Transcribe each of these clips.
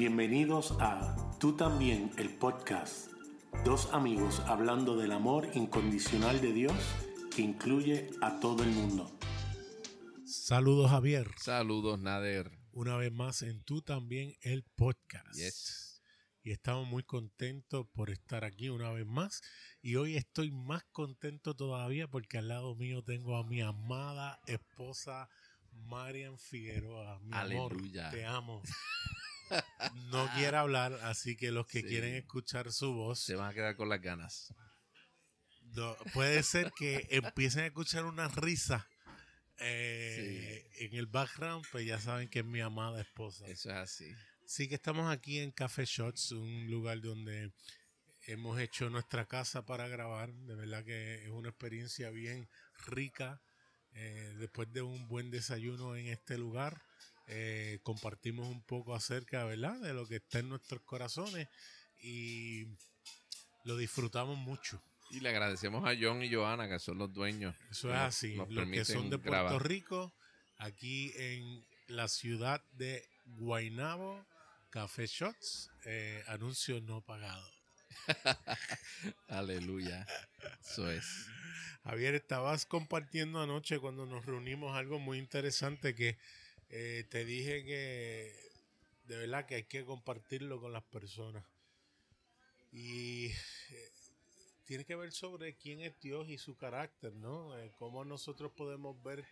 Bienvenidos a Tú también, el podcast. Dos amigos hablando del amor incondicional de Dios que incluye a todo el mundo. Saludos Javier. Saludos Nader. Una vez más en Tú también, el podcast. Yes. Y estamos muy contentos por estar aquí una vez más. Y hoy estoy más contento todavía porque al lado mío tengo a mi amada esposa Marian Figueroa. Mi Aleluya. amor, te amo. No quiere hablar, así que los que Sí. quieren escuchar su voz, Se van a quedar con las ganas. no, puede ser que empiecen a escuchar una risa eh, en el background, pues ya saben que es mi amada esposa. Eso es así. Sí que estamos aquí en Café Shots, un lugar donde hemos hecho nuestra casa para grabar. De verdad que es una experiencia bien rica. Eh, después de un buen desayuno en este lugar, eh, compartimos un poco acerca ¿verdad? de lo que está en nuestros corazones y lo disfrutamos mucho. Y le agradecemos a John y Joana, que son los dueños. Eso es así. nos Los que son de Puerto grabar. Rico, aquí en la ciudad de Guaynabo, Café Shots, eh, anuncio no pagado. Aleluya. Eso es. Javier, estabas compartiendo anoche cuando nos reunimos algo muy interesante que eh, te dije que de verdad que hay que compartirlo con las personas. Y eh, tiene que ver sobre quién es Dios y su carácter, ¿no? Eh, cómo nosotros podemos ver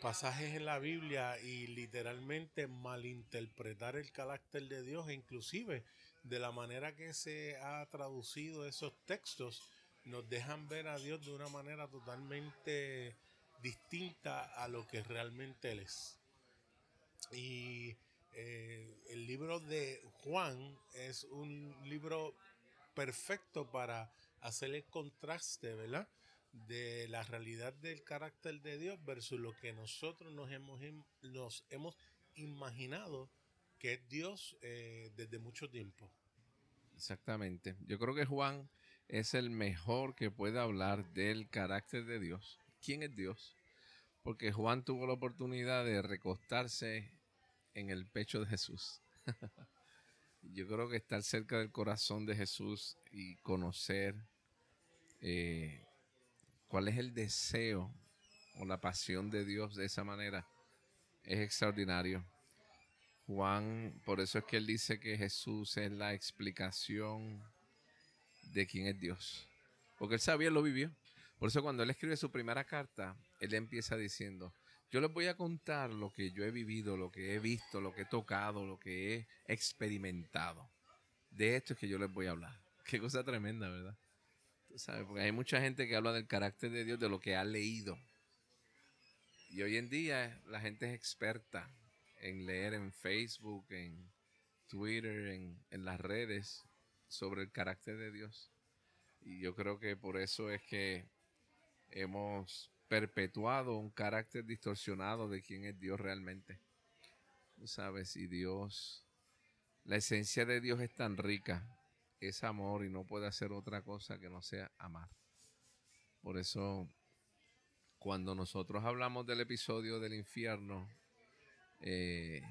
pasajes en la Biblia y literalmente malinterpretar el carácter de Dios inclusive de la manera que se ha traducido esos textos nos dejan ver a Dios de una manera totalmente distinta a lo que realmente Él es. Y eh, el libro de Juan es un libro perfecto para hacer el contraste, ¿verdad? De la realidad del carácter de Dios versus lo que nosotros nos hemos, nos hemos imaginado que es Dios eh, desde mucho tiempo. Exactamente. Yo creo que Juan es el mejor que puede hablar del carácter de Dios. ¿Quién es Dios? Porque Juan tuvo la oportunidad de recostarse en el pecho de Jesús. Yo creo que estar cerca del corazón de Jesús y conocer eh, cuál es el deseo o la pasión de Dios de esa manera es extraordinario. Juan, por eso es que él dice que Jesús es la explicación de quién es Dios. Porque él sabía, lo vivió. Por eso cuando él escribe su primera carta, él empieza diciendo, yo les voy a contar lo que yo he vivido, lo que he visto, lo que he tocado, lo que he experimentado. De esto es que yo les voy a hablar. Qué cosa tremenda, ¿verdad? Tú sabes, porque hay mucha gente que habla del carácter de Dios, de lo que ha leído. Y hoy en día la gente es experta en leer en Facebook, en Twitter, en, en las redes sobre el carácter de Dios. Y yo creo que por eso es que hemos perpetuado un carácter distorsionado de quién es Dios realmente. Tú sabes, y Dios, la esencia de Dios es tan rica, es amor y no puede hacer otra cosa que no sea amar. Por eso, cuando nosotros hablamos del episodio del infierno, eh,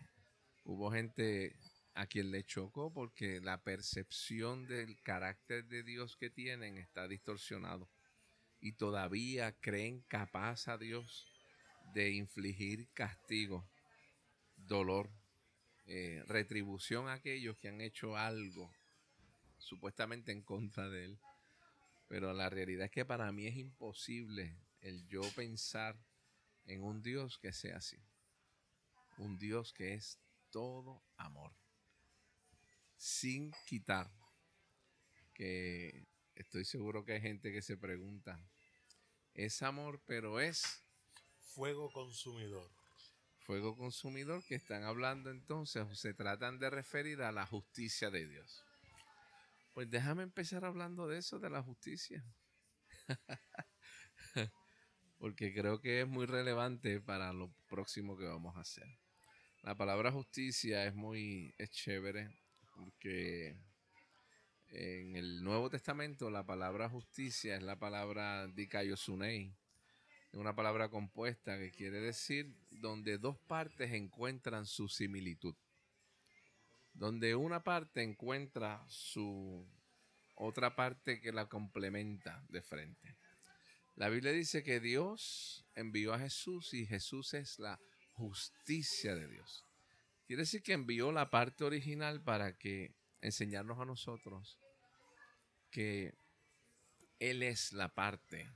hubo gente a quien le chocó porque la percepción del carácter de Dios que tienen está distorsionado y todavía creen capaz a Dios de infligir castigo, dolor, eh, retribución a aquellos que han hecho algo supuestamente en contra de Él. Pero la realidad es que para mí es imposible el yo pensar en un Dios que sea así. Un Dios que es todo amor. Sin quitar que estoy seguro que hay gente que se pregunta, es amor, pero es Fuego consumidor. fuego consumidor que están hablando entonces o se tratan de referir a la justicia de Dios. Pues déjame empezar hablando de eso, de la justicia. Porque creo que es muy relevante para lo próximo que vamos a hacer. La palabra justicia es muy es chévere porque en el Nuevo Testamento la palabra justicia es la palabra dikaiosunei, una palabra compuesta que quiere decir donde dos partes encuentran su similitud. donde una parte encuentra su otra parte que la complementa de frente. La Biblia dice que Dios envió a Jesús y Jesús es la justicia de Dios. Quiere decir que envió la parte original para que enseñarnos a nosotros que Él es la parte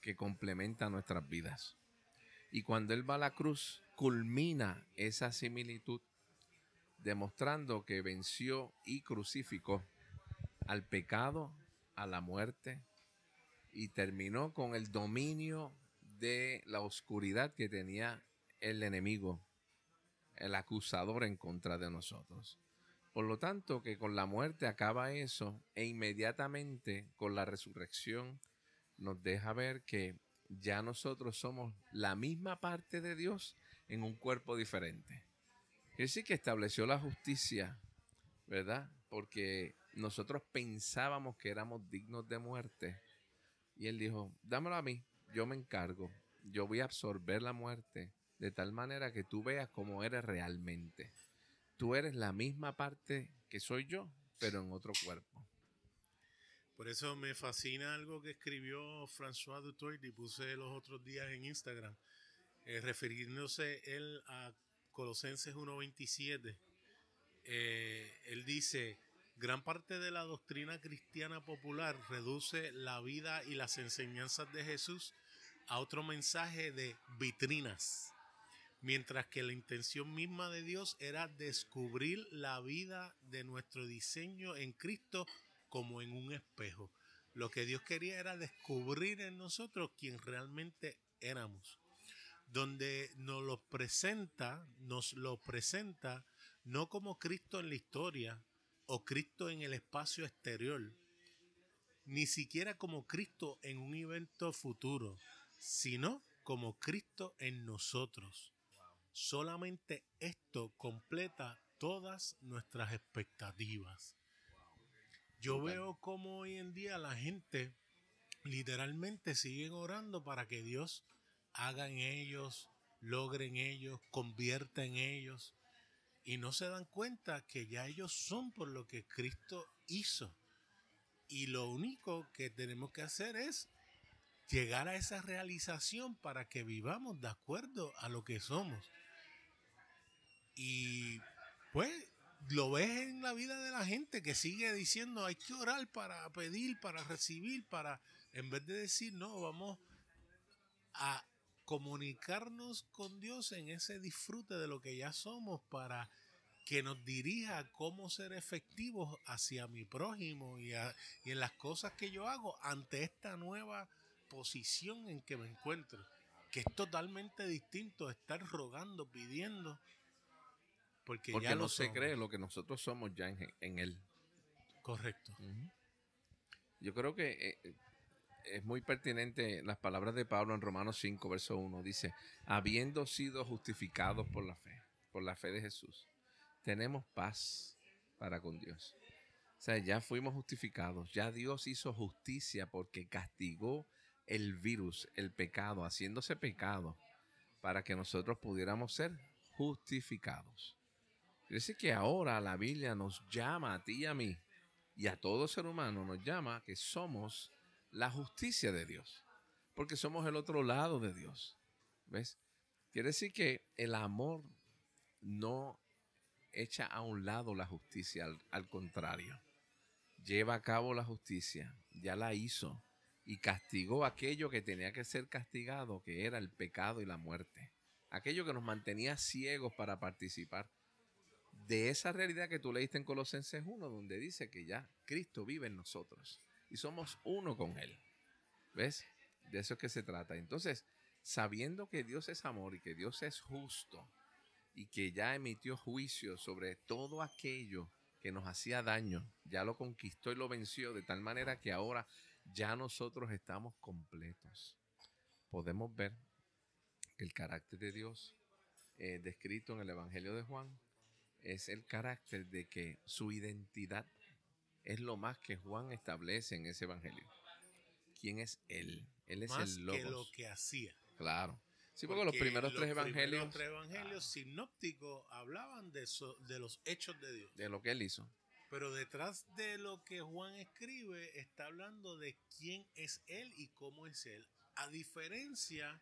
que complementa nuestras vidas. Y cuando Él va a la cruz, culmina esa similitud, demostrando que venció y crucificó al pecado, a la muerte, y terminó con el dominio de la oscuridad que tenía el enemigo, el acusador en contra de nosotros. Por lo tanto, que con la muerte acaba eso e inmediatamente con la resurrección nos deja ver que ya nosotros somos la misma parte de Dios en un cuerpo diferente. Es decir, que estableció la justicia, ¿verdad? Porque nosotros pensábamos que éramos dignos de muerte. Y él dijo, dámelo a mí, yo me encargo, yo voy a absorber la muerte de tal manera que tú veas cómo eres realmente. Tú eres la misma parte que soy yo, pero en otro cuerpo. Por eso me fascina algo que escribió François Dutoit y puse los otros días en Instagram, eh, refiriéndose él a Colosenses 1.27. Eh, él dice, gran parte de la doctrina cristiana popular reduce la vida y las enseñanzas de Jesús a otro mensaje de vitrinas, mientras que la intención misma de Dios era descubrir la vida de nuestro diseño en Cristo como en un espejo. Lo que Dios quería era descubrir en nosotros quién realmente éramos. Donde nos lo presenta, nos lo presenta no como Cristo en la historia o Cristo en el espacio exterior, ni siquiera como Cristo en un evento futuro, sino como Cristo en nosotros. Solamente esto completa todas nuestras expectativas. Yo veo como hoy en día la gente literalmente sigue orando para que Dios haga en ellos, logre en ellos, convierta en ellos. Y no se dan cuenta que ya ellos son por lo que Cristo hizo. Y lo único que tenemos que hacer es llegar a esa realización para que vivamos de acuerdo a lo que somos. Y pues lo ves en la vida de la gente que sigue diciendo hay que orar para pedir, para recibir, para, en vez de decir, no, vamos a comunicarnos con Dios en ese disfrute de lo que ya somos para que nos dirija cómo ser efectivos hacia mi prójimo y, y en las cosas que yo hago ante esta nueva posición en que me encuentro, que es totalmente distinto a estar rogando, pidiendo porque, ya no se cree lo que nosotros somos ya en, Él. Correcto. Yo creo que eh, eh, es muy pertinente las palabras de Pablo en Romanos 5, verso 1. Dice, habiendo sido justificados por la fe, por la fe de Jesús, tenemos paz para con Dios. O sea, ya fuimos justificados, ya Dios hizo justicia porque castigó el virus, el pecado, haciéndose pecado, para que nosotros pudiéramos ser justificados. Decir que ahora la Biblia nos llama a ti y a mí y a todo ser humano nos llama que somos la justicia de Dios, porque somos el otro lado de Dios. ¿Ves? Quiere decir que el amor no echa a un lado la justicia, al, al, contrario. Lleva a cabo la justicia, ya la hizo y castigó aquello que tenía que ser castigado, que era el pecado y la muerte. Aquello que nos mantenía ciegos para participar de esa realidad que tú leíste en Colosenses 1, donde dice que ya Cristo vive en nosotros y somos uno con Él. ¿Ves? De eso es que se trata. Entonces, sabiendo que Dios es amor y que Dios es justo y que ya emitió juicio sobre todo aquello que nos hacía daño, ya lo conquistó y lo venció de tal manera que ahora ya nosotros estamos completos. Podemos ver que el carácter de Dios eh, descrito en el Evangelio de Juan es el carácter de que su identidad es lo más que Juan establece en ese evangelio. ¿Quién es él? Él es más el Logos. que lo que hacía. Claro. Sí, porque, los primeros tres evangelios. Los tres evangelios sinópticos hablaban de, de los hechos de Dios. De lo que él hizo. Pero detrás de lo que Juan escribe está hablando de quién es él y cómo es él. A diferencia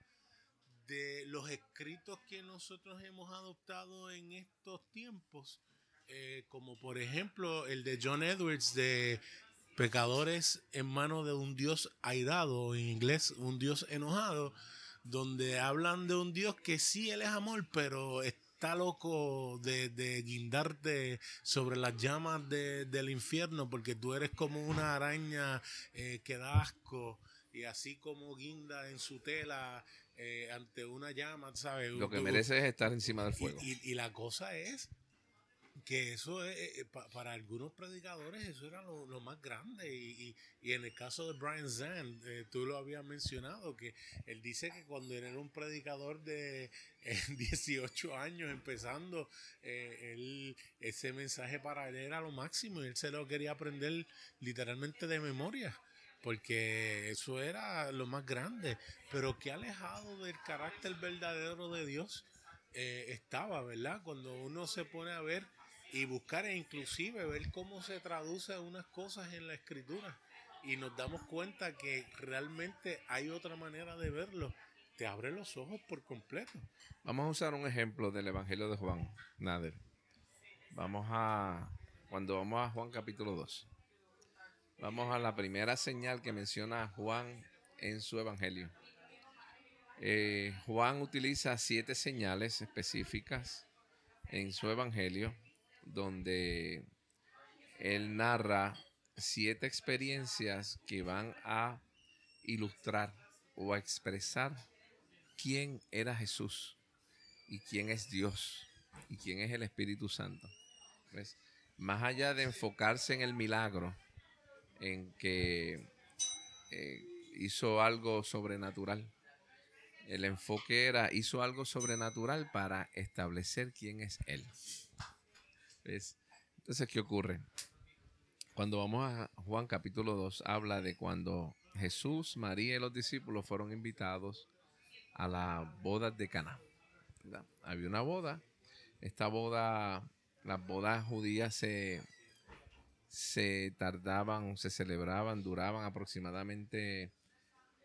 de los escritos que nosotros hemos adoptado en estos tiempos, eh, como por ejemplo el de John Edwards de Pecadores en manos de un Dios airado, en inglés un Dios enojado, donde hablan de un Dios que sí, Él es amor, pero está loco de, guindarte sobre las llamas del infierno porque tú eres como una araña eh, que da asco y así como guinda en su tela eh, ante una llama, ¿sabes? Lo que merece es estar encima del fuego. y la cosa es que eso es, eh, para algunos predicadores eso era lo, más grande y, en el caso de Brian Zand eh, tú lo habías mencionado que él dice que cuando era un predicador de 18 años empezando eh, él, ese mensaje para él era lo máximo y él se lo quería aprender literalmente de memoria porque eso era lo más grande pero que alejado del carácter verdadero de Dios estaba, ¿verdad? Cuando uno se pone a ver y buscar e inclusive ver cómo se traduce unas cosas en la escritura y nos damos cuenta que realmente hay otra manera de verlo. Te abre los ojos por completo. Vamos a usar un ejemplo del Evangelio de Juan, Nader. Vamos a, cuando vamos a Juan capítulo 2, vamos a la primera señal que menciona Juan en su Evangelio. Eh, Juan utiliza siete señales específicas en su Evangelio donde él narra siete experiencias que van a ilustrar o a expresar quién era Jesús y quién es Dios y quién es el Espíritu Santo. Más allá de enfocarse en el milagro, en que eh, hizo algo sobrenatural, el enfoque era, hizo algo sobrenatural para establecer quién es Él. Entonces, ¿qué ocurre? Cuando vamos a Juan capítulo 2, habla de cuando Jesús, María y los discípulos fueron invitados a la boda de Cana. Había una boda. Esta boda, las bodas judías se, se tardaban, se celebraban, duraban aproximadamente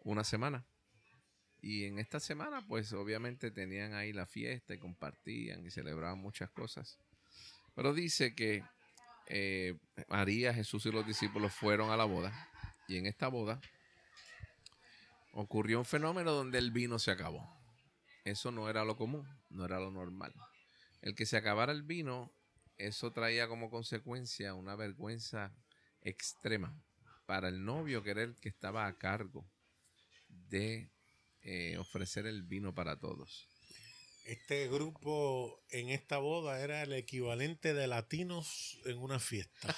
una semana. Y en esta semana, pues obviamente tenían ahí la fiesta y compartían y celebraban muchas cosas. Pero dice que eh, María, Jesús y los discípulos fueron a la boda. Y en esta boda ocurrió un fenómeno donde el vino se acabó. Eso no era lo común, no era lo normal. El que se acabara el vino, eso traía como consecuencia una vergüenza extrema para el novio, que era el que estaba a cargo de eh, ofrecer el vino para todos. Este grupo en esta boda era el equivalente de latinos en una fiesta,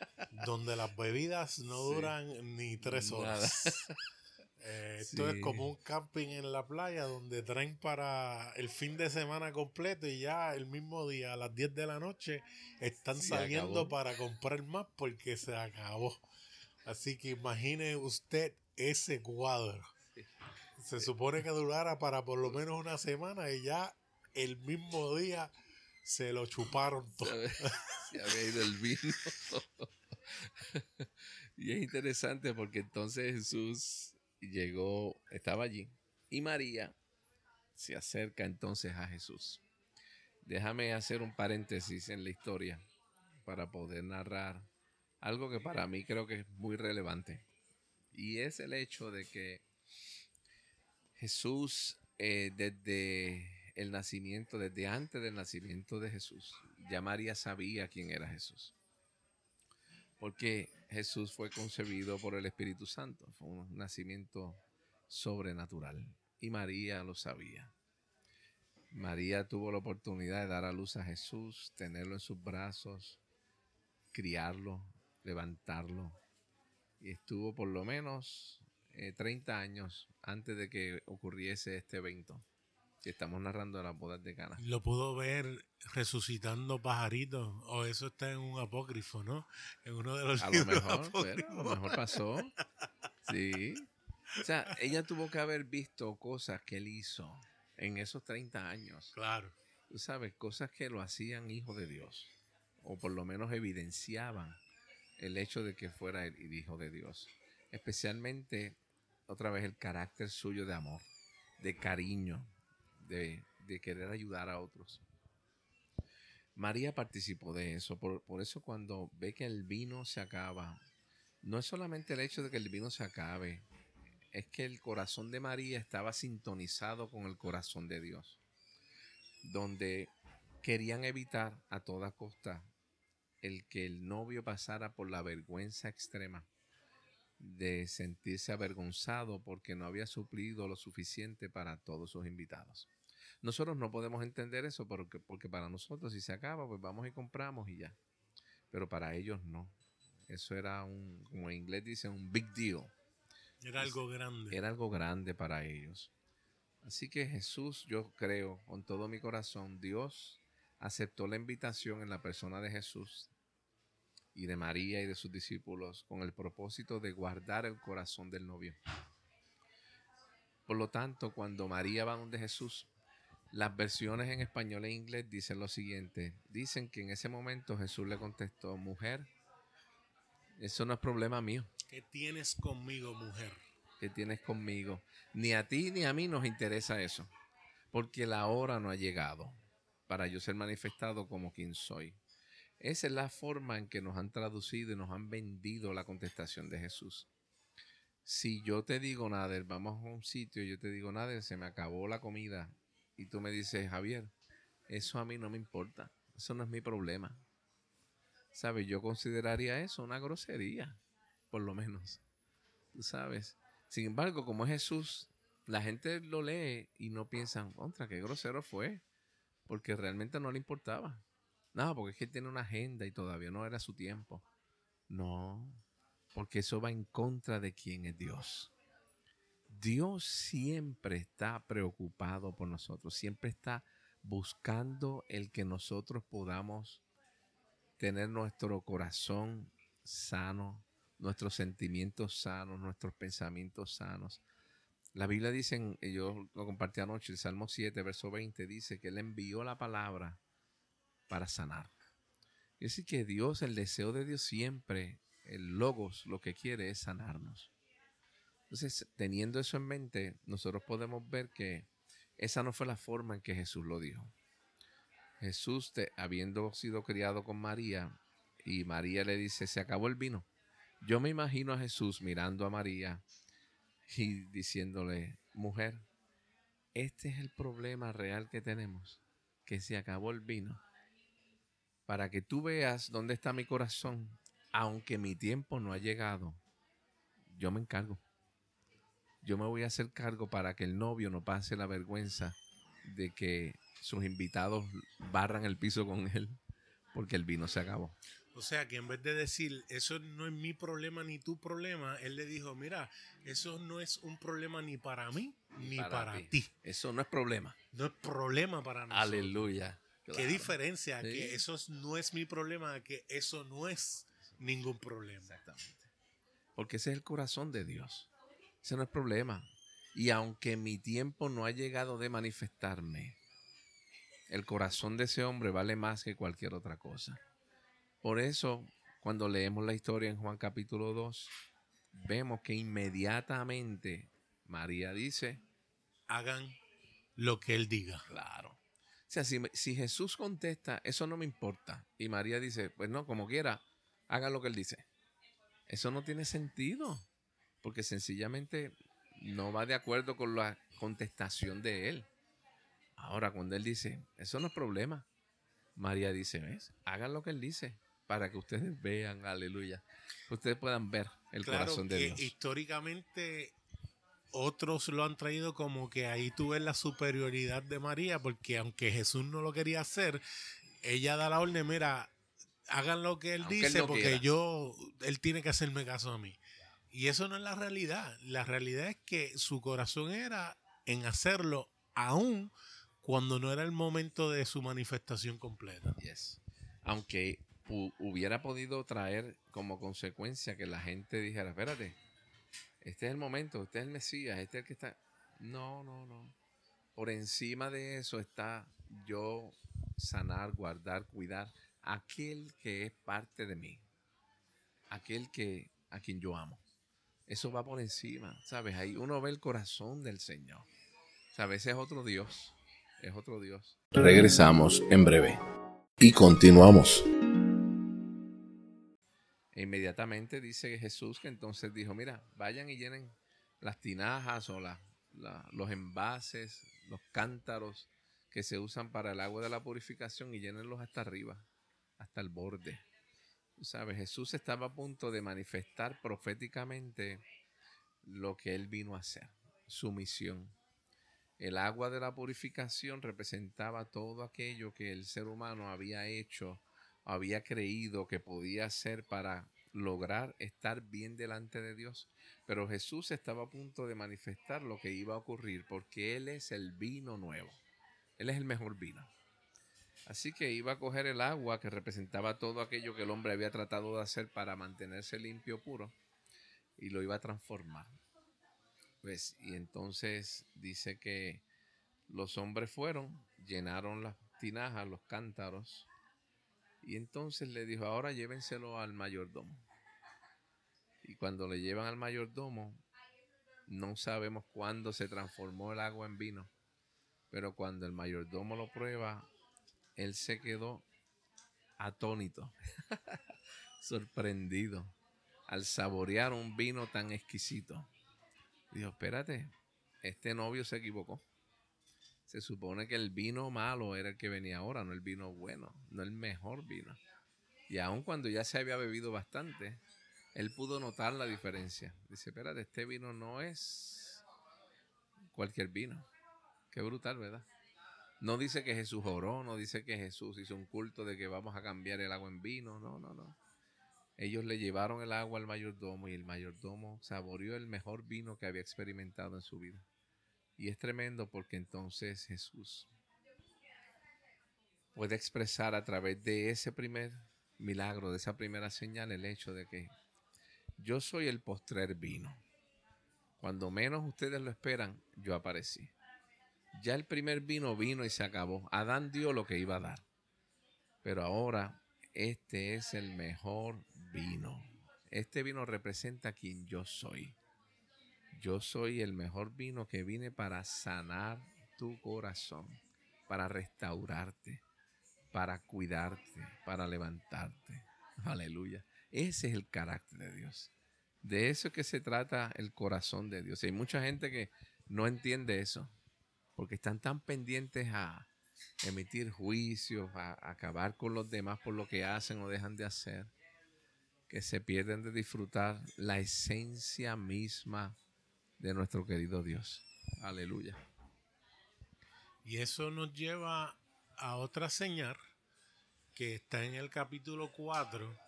donde las bebidas no duran ni tres horas. Eh, esto es como un camping en la playa donde traen para el fin de semana completo y ya el mismo día a las 10 de la noche están saliendo para comprar más porque se acabó. Así que imagine usted ese cuadro se supone que durara para por lo menos una semana y ya el mismo día se lo chuparon todo. Se había ido el vino. y es interesante porque entonces Jesús llegó, estaba allí y María se acerca entonces a Jesús. Déjame hacer un paréntesis en la historia para poder narrar algo que para mí creo que es muy relevante. Y es el hecho de que Jesús, eh, desde el nacimiento, desde antes del nacimiento de Jesús, ya María sabía quién era Jesús. Porque Jesús fue concebido por el Espíritu Santo, fue un nacimiento sobrenatural. Y María lo sabía. María tuvo la oportunidad de dar a luz a Jesús, tenerlo en sus brazos, criarlo, levantarlo. Y estuvo por lo menos 30 eh, años antes de que ocurriese este evento. Estamos narrando las bodas de Cana. Lo pudo ver resucitando pajaritos, o eso está en un apócrifo, ¿no? En uno de los a Lo mejor, a lo mejor pasó. Sí. O sea, ella tuvo que haber visto cosas que él hizo en esos 30 años. Claro. Tú sabes, cosas que lo hacían hijo de Dios, o por lo menos evidenciaban el hecho de que fuera el hijo de Dios. Especialmente, otra vez, el carácter suyo de amor, de cariño, de, querer ayudar a otros. María participó de eso, por, por, eso cuando ve que el vino se acaba, no es solamente el hecho de que el vino se acabe, es que el corazón de María estaba sintonizado con el corazón de Dios, donde querían evitar a toda costa el que el novio pasara por la vergüenza extrema de sentirse avergonzado porque no había suplido lo suficiente para todos sus invitados. Nosotros no podemos entender eso porque, porque para nosotros si se acaba, pues vamos y compramos y ya. Pero para ellos no. Eso era un, como en inglés dice, un big deal. Era algo grande. Era algo grande para ellos. Así que Jesús, yo creo con todo mi corazón, Dios aceptó la invitación en la persona de Jesús y de María y de sus discípulos con el propósito de guardar el corazón del novio. Por lo tanto, cuando María va donde Jesús, las versiones en español e inglés dicen lo siguiente. Dicen que en ese momento Jesús le contestó, mujer, eso no es problema mío. ¿Qué tienes conmigo, mujer? ¿Qué tienes conmigo? Ni a ti ni a mí nos interesa eso, porque la hora no ha llegado para yo ser manifestado como quien soy. Esa es la forma en que nos han traducido y nos han vendido la contestación de Jesús. Si yo te digo, Nader, vamos a un sitio y yo te digo, Nader, se me acabó la comida y tú me dices, Javier, eso a mí no me importa, eso no es mi problema. ¿Sabes? Yo consideraría eso una grosería, por lo menos. Tú sabes. Sin embargo, como es Jesús, la gente lo lee y no piensan, contra, qué grosero fue, porque realmente no le importaba. No, porque es que tiene una agenda y todavía no era su tiempo. No, porque eso va en contra de quién es Dios. Dios siempre está preocupado por nosotros, siempre está buscando el que nosotros podamos tener nuestro corazón sano, nuestros sentimientos sanos, nuestros pensamientos sanos. La Biblia dice, yo lo compartí anoche, el Salmo 7, verso 20, dice que Él envió la palabra para sanar. Es decir, que Dios, el deseo de Dios siempre, el logos, lo que quiere es sanarnos. Entonces, teniendo eso en mente, nosotros podemos ver que esa no fue la forma en que Jesús lo dijo. Jesús, habiendo sido criado con María, y María le dice, se acabó el vino. Yo me imagino a Jesús mirando a María y diciéndole, mujer, este es el problema real que tenemos, que se acabó el vino. Para que tú veas dónde está mi corazón, aunque mi tiempo no ha llegado, yo me encargo yo me voy a hacer cargo para que el novio no pase la vergüenza de que sus invitados barran el piso con él porque el vino se acabó. O sea que en vez de decir, eso no es mi problema ni tu problema, él le dijo, mira, eso no es un problema ni para mí ni para, ti. Eso no es problema. No es problema para nosotros. Aleluya. Qué diferencia, que eso no es mi problema, que eso no es ningún problema. Exactamente. Porque ese es el corazón de Dios. Ese no es problema. Y aunque mi tiempo no ha llegado de manifestarme, el corazón de ese hombre vale más que cualquier otra cosa. Por eso, cuando leemos la historia en Juan capítulo 2, vemos que inmediatamente María dice, hagan lo que él diga. Claro. O sea, si, si, Jesús contesta, eso no me importa. Y María dice, pues no, como quiera, hagan lo que él dice. Eso no tiene sentido porque sencillamente no va de acuerdo con la contestación de él. Ahora, cuando él dice, eso no es problema, María dice, ¿ves? Hagan lo que él dice para que ustedes vean, aleluya, que ustedes puedan ver el corazón de Dios. Históricamente, otros lo han traído como que ahí tú ves la superioridad de María, porque aunque Jesús no lo quería hacer, ella da la orden, mira, hagan lo que él dice, porque yo, él tiene que hacerme caso a mí. Y eso no es la realidad. La realidad es que su corazón era en hacerlo aún cuando no era el momento de su manifestación completa. Yes. Aunque hubiera podido traer como consecuencia que la gente dijera, espérate, este es el momento, este es el Mesías, este es el que está... No, no, no. por encima de eso está yo sanar, guardar, cuidar aquel que es parte de mí, aquel que a quien yo amo. Eso va por encima, ¿sabes? Ahí uno ve el corazón del Señor. ¿Sabes? Es otro Dios, es otro Dios. Regresamos en breve y continuamos. E inmediatamente dice Jesús que entonces dijo, mira, vayan y llenen las tinajas o los envases, los cántaros que se usan para el agua de la purificación y llenenlos hasta arriba, hasta el borde. ¿Sabes? Jesús estaba a punto de manifestar proféticamente lo que él vino a hacer, su misión. El agua de la purificación representaba todo aquello que el ser humano había hecho, había creído que podía hacer para lograr estar bien delante de Dios. Pero Jesús estaba a punto de manifestar lo que iba a ocurrir porque Él es el vino nuevo. Él es el mejor vino. Así que iba a coger el agua que representaba todo aquello que el hombre había tratado de hacer para mantenerse limpio, puro, y lo iba a transformar. Pues, y entonces dice que los hombres fueron, llenaron las tinajas, los cántaros, y entonces le dijo, ahora llévenselo al mayordomo. Y cuando le llevan al mayordomo, no sabemos cuándo se transformó el agua en vino, pero cuando el mayordomo lo prueba, él se quedó atónito, sorprendido al saborear un vino tan exquisito. Dijo, espérate, este novio se equivocó. Se supone que el vino malo era el que venía ahora, no el vino bueno, no el mejor vino. Y aun cuando ya se había bebido bastante, él pudo notar la diferencia. Dice, espérate, este vino no es cualquier vino. Qué brutal, ¿verdad? No dice que Jesús oró, no dice que Jesús hizo un culto de que vamos a cambiar el agua en vino, no, no, no. Ellos le llevaron el agua al mayordomo y el mayordomo saboreó el mejor vino que había experimentado en su vida. Y es tremendo porque entonces Jesús puede expresar a través de ese primer milagro, de esa primera señal, el hecho de que yo soy el postrer vino. Cuando menos ustedes lo esperan, yo aparecí. Ya el primer vino vino y se acabó. Adán dio lo que iba a dar. Pero ahora este es el mejor vino. Este vino representa quien yo soy. Yo soy el mejor vino que vine para sanar tu corazón, para restaurarte, para cuidarte, para levantarte. Aleluya. Ese es el carácter de Dios. De eso es que se trata el corazón de Dios. hay mucha gente que no entiende eso porque están tan pendientes a emitir juicios, a, acabar con los demás por lo que hacen o dejan de hacer, que se pierden de disfrutar la esencia misma de nuestro querido Dios. Aleluya. Y eso nos lleva a otra señal que está en el capítulo 4,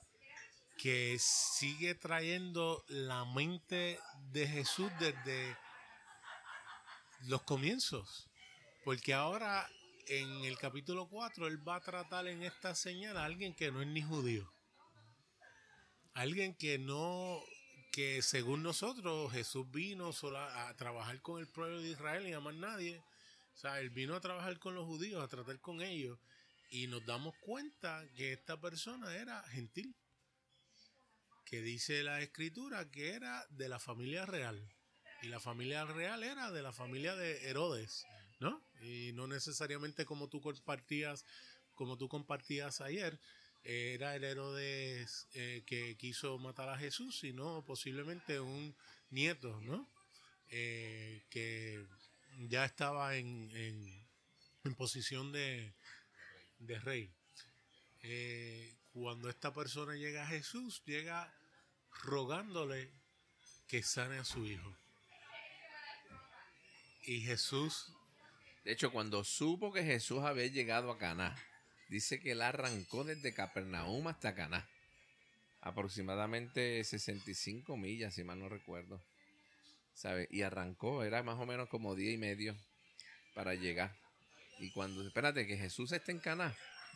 que sigue trayendo la mente de Jesús desde los comienzos. Porque ahora en el capítulo 4 él va a tratar en esta señal a alguien que no es ni judío. Alguien que no, que según nosotros Jesús vino solo a, trabajar con el pueblo de Israel y a más nadie. O sea, él vino a trabajar con los judíos, a tratar con ellos. Y nos damos cuenta que esta persona era gentil. Que dice la escritura que era de la familia real. Y la familia real era de la familia de Herodes, ¿no? Y no necesariamente como tú compartías, como tú compartías ayer, era el Herodes eh, que quiso matar a Jesús, sino posiblemente un nieto, ¿no? Eh, que ya estaba en, posición de, rey. Eh, cuando esta persona llega a Jesús, llega rogándole que sane a su hijo. Y Jesús. De hecho, cuando supo que Jesús había llegado a Caná, dice que él arrancó desde Capernaum hasta Caná. Aproximadamente 65 millas, si mal no recuerdo. ¿Sabe? Y arrancó, era más o menos como día y medio para llegar. Y cuando, espérate, que Jesús esté en Caná,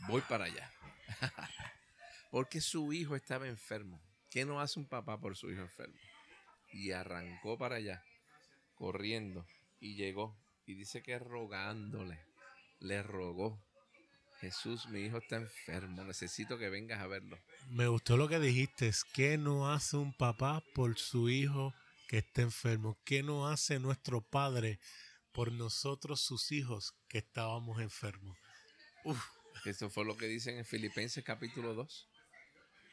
voy para allá. Porque su hijo estaba enfermo. ¿Qué no hace un papá por su hijo enfermo? Y arrancó para allá, corriendo y llegó Y dice que rogándole, le rogó. Jesús, mi hijo está enfermo, necesito que vengas a verlo. Me gustó lo que dijiste, es que no hace un papá por su hijo que está enfermo, ¿qué no hace nuestro padre por nosotros sus hijos que estábamos enfermos? Uf. Eso fue lo que dicen en Filipenses capítulo 2.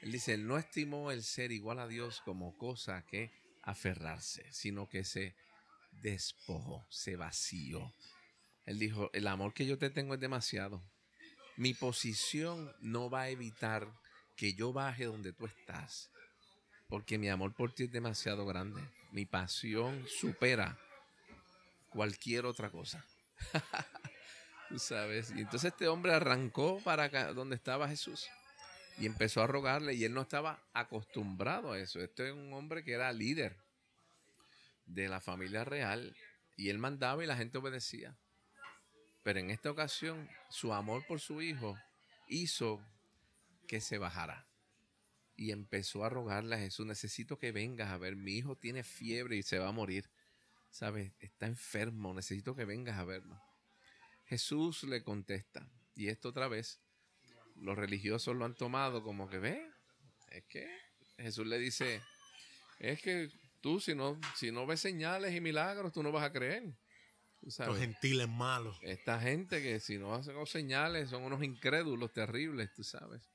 Él dice, él no estimó el ser igual a Dios como cosa que aferrarse, sino que se despojó, se vació. Él dijo, el amor que yo te tengo es demasiado mi posición no va a evitar que yo baje donde tú estás, porque mi amor por ti es demasiado grande. Mi pasión supera cualquier otra cosa. tú sabes. Y entonces este hombre arrancó para donde estaba Jesús y empezó a rogarle y él no estaba acostumbrado a eso. Este es un hombre que era líder de la familia real y él mandaba y la gente obedecía. Pero en esta ocasión, su amor por su hijo hizo que se bajara. Y empezó a rogarle a Jesús, necesito que vengas a ver, mi hijo tiene fiebre y se va a morir. ¿Sabes? Está enfermo, necesito que vengas a verlo. Jesús le contesta, y esto otra vez, los religiosos lo han tomado como que, ve, es que Jesús le dice, es que tú si no, si no ves señales y milagros, tú no vas a creer. Los gentiles malos. Esta gente que si no hacen señales son unos incrédulos terribles, tú sabes.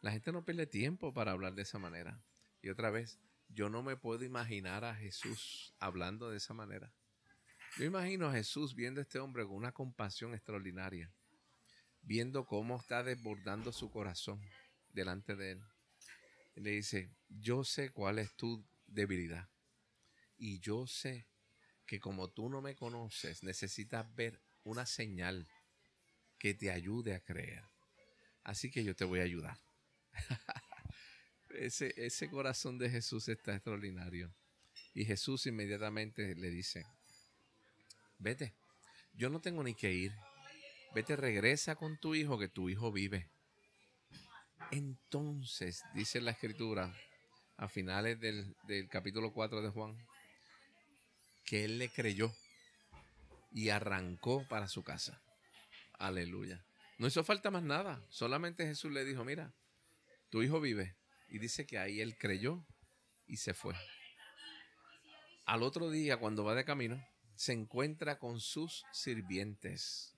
La gente no pierde tiempo para hablar de esa manera. Y otra vez, yo no me puedo imaginar a Jesús hablando de esa manera. Yo imagino a Jesús viendo a este hombre con una compasión extraordinaria, viendo cómo está desbordando su corazón delante de él. Y le dice, yo sé cuál es tu debilidad y yo sé que como tú no me conoces, necesitas ver una señal que te ayude a creer. Así que yo te voy a ayudar. ese, ese corazón de Jesús está extraordinario. Y Jesús inmediatamente le dice, vete, yo no tengo ni que ir. Vete, regresa con tu hijo, que tu hijo vive. Entonces, dice la escritura, a finales del, del capítulo 4 de Juan, que él le creyó y arrancó para su casa. Aleluya. No hizo falta más nada. Solamente Jesús le dijo, mira, tu hijo vive. Y dice que ahí él creyó y se fue. Al otro día, cuando va de camino, se encuentra con sus sirvientes.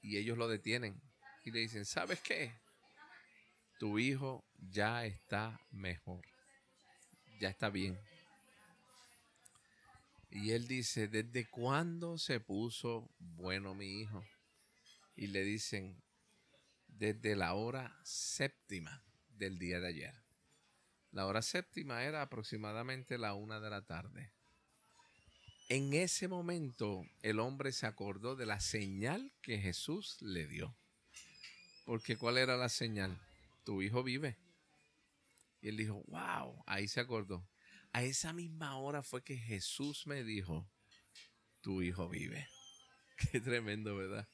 Y ellos lo detienen. Y le dicen, ¿sabes qué? Tu hijo ya está mejor. Ya está bien. Y él dice, ¿desde cuándo se puso bueno mi hijo? Y le dicen, desde la hora séptima del día de ayer. La hora séptima era aproximadamente la una de la tarde. En ese momento el hombre se acordó de la señal que Jesús le dio. Porque ¿cuál era la señal? Tu hijo vive. Y él dijo, wow, ahí se acordó. A esa misma hora fue que Jesús me dijo, tu hijo vive. Qué tremendo, ¿verdad?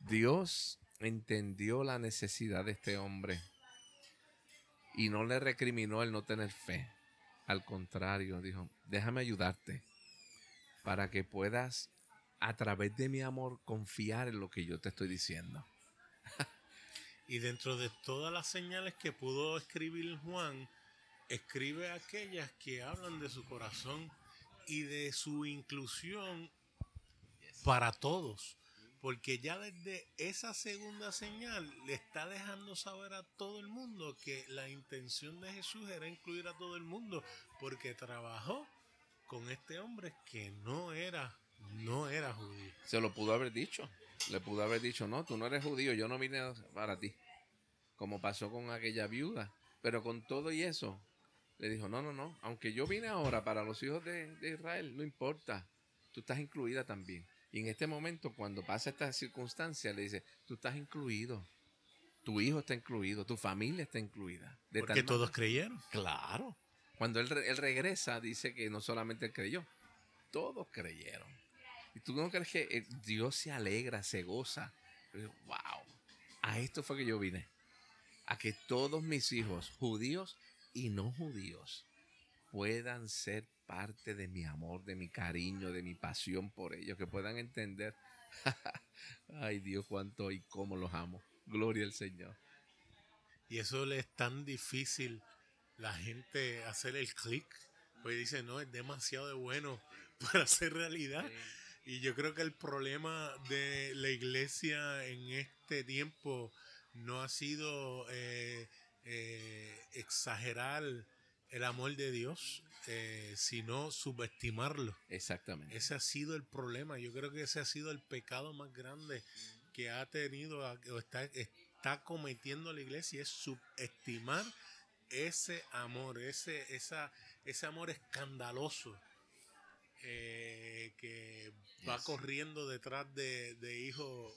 Dios entendió la necesidad de este hombre y no le recriminó el no tener fe. Al contrario, dijo, déjame ayudarte para que puedas a través de mi amor confiar en lo que yo te estoy diciendo. y dentro de todas las señales que pudo escribir Juan, escribe aquellas que hablan de su corazón y de su inclusión para todos. Porque ya desde esa segunda señal le está dejando saber a todo el mundo que la intención de Jesús era incluir a todo el mundo. Porque trabajó con este hombre que no era, no era judío. Se lo pudo haber dicho. Le pudo haber dicho, no, tú no eres judío, yo no vine para ti. Como pasó con aquella viuda. Pero con todo y eso, le dijo, no, no, no, aunque yo vine ahora para los hijos de, Israel, no importa, tú estás incluida también. Y en este momento, cuando pasa esta circunstancia, le dice, tú estás incluido, tu hijo está incluido, tu familia está incluida. De Porque todos creyeron. Claro. Cuando él, él, regresa, dice que no solamente él creyó, todos creyeron. Y tú no crees que eh, Dios se alegra, se goza. Wow, a esto fue que yo vine. A que todos mis hijos judíos y no judíos puedan ser parte de mi amor, de mi cariño, de mi pasión por ellos, que puedan entender, ay Dios, cuánto y cómo los amo. Gloria al Señor. Y eso le es tan difícil la gente hacer el clic, pues dice, no, es demasiado de bueno para ser realidad. Y yo creo que el problema de la iglesia en este tiempo no ha sido eh, eh, exagerar el amor de Dios, eh, sino subestimarlo. Exactamente. Ese ha sido el problema. Yo creo que ese ha sido el pecado más grande que ha tenido o está, está cometiendo la iglesia, es subestimar ese amor, ese, esa, ese amor escandaloso eh, que va corriendo detrás de, hijos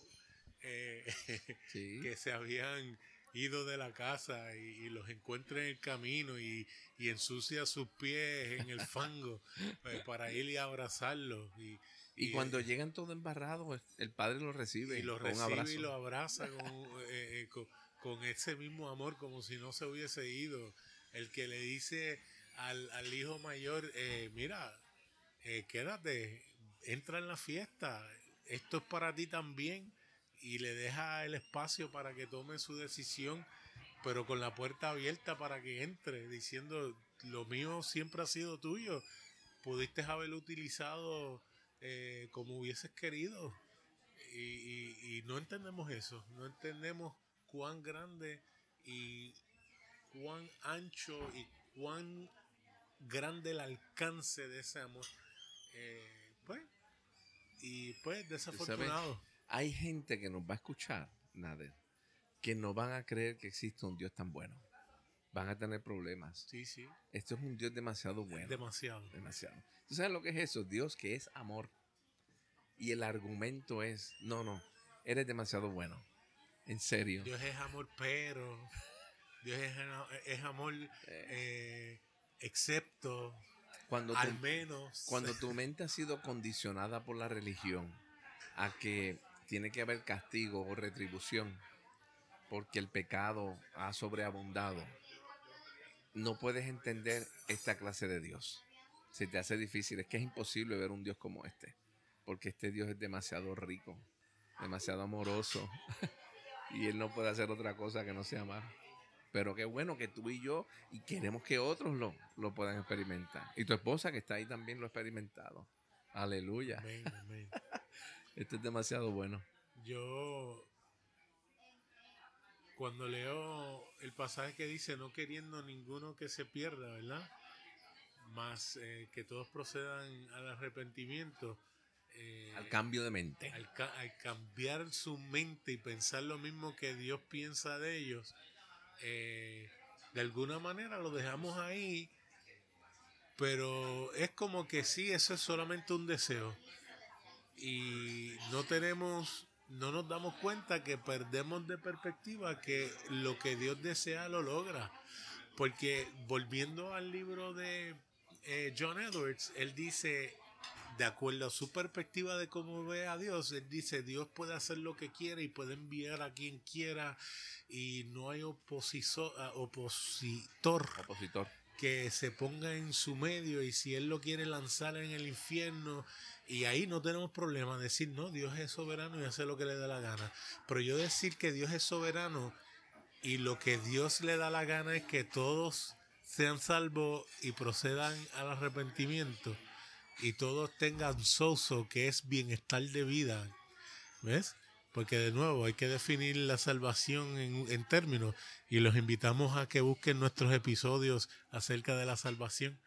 eh, que se habían ido de la casa y, los encuentra en el camino y, ensucia sus pies en el fango eh, para ir y abrazarlos. Y, y, cuando llegan todos embarrados, el padre los recibe y los recibe y lo abraza con, con, ese mismo amor, como si no se hubiese ido. El que le dice al, al hijo mayor, mira, eh, quédate, entra en la fiesta, esto es para ti también, y le deja el espacio para que tome su decisión, pero con la puerta abierta para que entre, diciendo, lo mío siempre ha sido tuyo, pudiste haberlo utilizado eh, como hubieses querido. Y, y, no entendemos eso, no entendemos cuán grande y cuán ancho y cuán grande el alcance de ese amor. Eh, pues, y pues, desafortunado. Hay gente que nos va a escuchar, Nader, que no van a creer que existe un Dios tan bueno. Van a tener problemas. Sí, sí. Esto es un Dios demasiado bueno. Demasiado. Demasiado. ¿Tú sabes lo que es eso? Dios que es amor. Y el argumento es, no, no, eres demasiado bueno. En serio. Dios es amor, pero Dios es, amor eh. Eh, excepto cuando Al menos. Cuando tu mente ha sido condicionada por la religión a que tiene que haber castigo o retribución porque el pecado ha sobreabundado, no puedes entender esta clase de Dios. Se te hace difícil. Es que es imposible ver un Dios como este. Porque este Dios es demasiado rico, demasiado amoroso. y Él no puede hacer otra cosa que no sea amar. Pero qué bueno que tú y yo, y queremos que otros lo, lo puedan experimentar. Y tu esposa que está ahí también lo ha experimentado. Aleluya. Esto es demasiado bueno. Yo, cuando leo el pasaje que dice, no queriendo ninguno que se pierda, ¿verdad? Más eh, que todos procedan al arrepentimiento. Eh, al cambio de mente. al, cambiar su mente y pensar lo mismo que Dios piensa de ellos, eh, de alguna manera lo dejamos ahí, pero es como que sí, eso es solamente un deseo. Y no tenemos, no nos damos cuenta que perdemos de perspectiva que lo que Dios desea lo logra. Porque volviendo al libro de eh, John Edwards, él dice, de acuerdo a su perspectiva de cómo ve a Dios, él dice, Dios puede hacer lo que quiera y puede enviar a quien quiera y no hay opositor, opositor, opositor que se ponga en su medio y si él lo quiere lanzar en el infierno y ahí no tenemos problema decir no Dios es soberano y hace lo que le da la gana pero yo decir que Dios es soberano y lo que Dios le da la gana es que todos sean salvos y procedan al arrepentimiento y todos tengan soso que es bienestar de vida ¿ves? Porque de nuevo hay que definir la salvación en, términos y los invitamos a que busquen nuestros episodios acerca de la salvación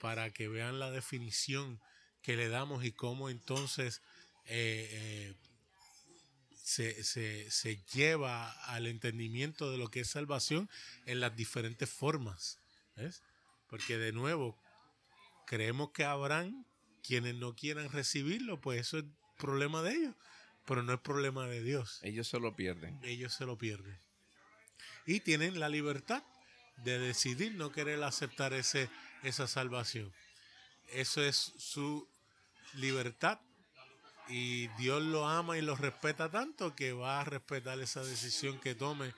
para que vean la definición que le damos y cómo entonces eh, eh, se, se, lleva al entendimiento de lo que es salvación en las diferentes formas. ¿ves? Porque de nuevo, creemos que habrán quienes no quieran recibirlo, pues eso es problema de ellos pero no es problema de Dios. Ellos se lo pierden. Ellos se lo pierden. Y tienen la libertad de decidir no querer aceptar ese, esa salvación. Eso es su libertad y Dios lo ama y lo respeta tanto que va a respetar esa decisión que tome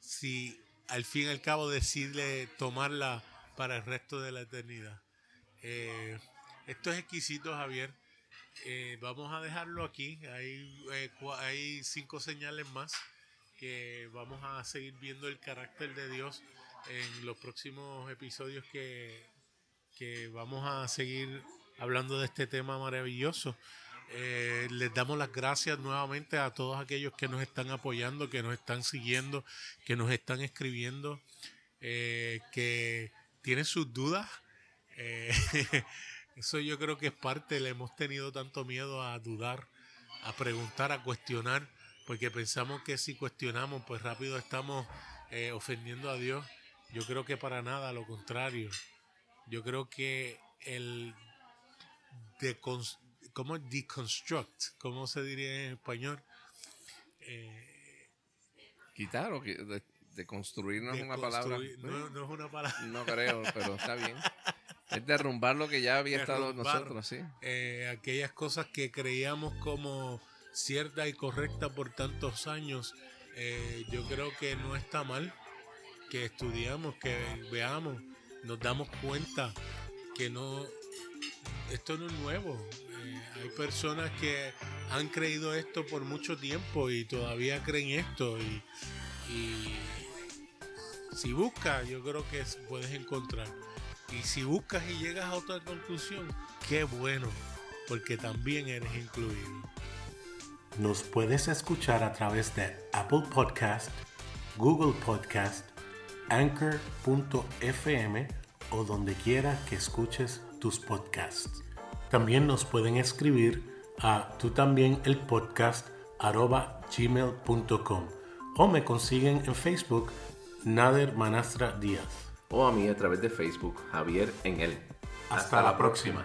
si al fin y al cabo decide tomarla para el resto de la eternidad. Eh, esto es exquisito, Javier. Eh, vamos a dejarlo aquí. Hay, eh, hay cinco señales más que vamos a seguir viendo el carácter de Dios en los próximos episodios que, que vamos a seguir hablando de este tema maravilloso. Eh, les damos las gracias nuevamente a todos aquellos que nos están apoyando, que nos están siguiendo, que nos están escribiendo, eh, que tienen sus dudas. Eh, eso yo creo que es parte, le hemos tenido tanto miedo a dudar, a preguntar, a cuestionar, porque pensamos que si cuestionamos, pues rápido estamos eh, ofendiendo a Dios. Yo creo que para nada, lo contrario. Yo creo que el decons- ¿cómo deconstruct? ¿Cómo se diría en español? Eh, Quitar o que- de, de construir no es una palabra. No, no es una palabra. No creo, pero está bien. Es derrumbar lo que ya había estado nosotros, sí. eh, aquellas cosas que creíamos como cierta y correcta por tantos años, eh, yo creo que no está mal que estudiamos, que veamos, nos damos cuenta que no, esto no es nuevo. Eh, hay personas que han creído esto por mucho tiempo y todavía creen esto y, y si buscas, yo creo que es- puedes encontrar. Y si buscas y llegas a otra conclusión, qué bueno, porque también eres incluido. Nos puedes escuchar a través de Apple Podcast, Google Podcast, Anchor.fm o donde quiera que escuches tus podcasts. También nos pueden escribir a tú también el podcast gmail.com o me consiguen en Facebook Nader Manastra Díaz. O a mí a través de Facebook, Javier en él. Hasta la próxima.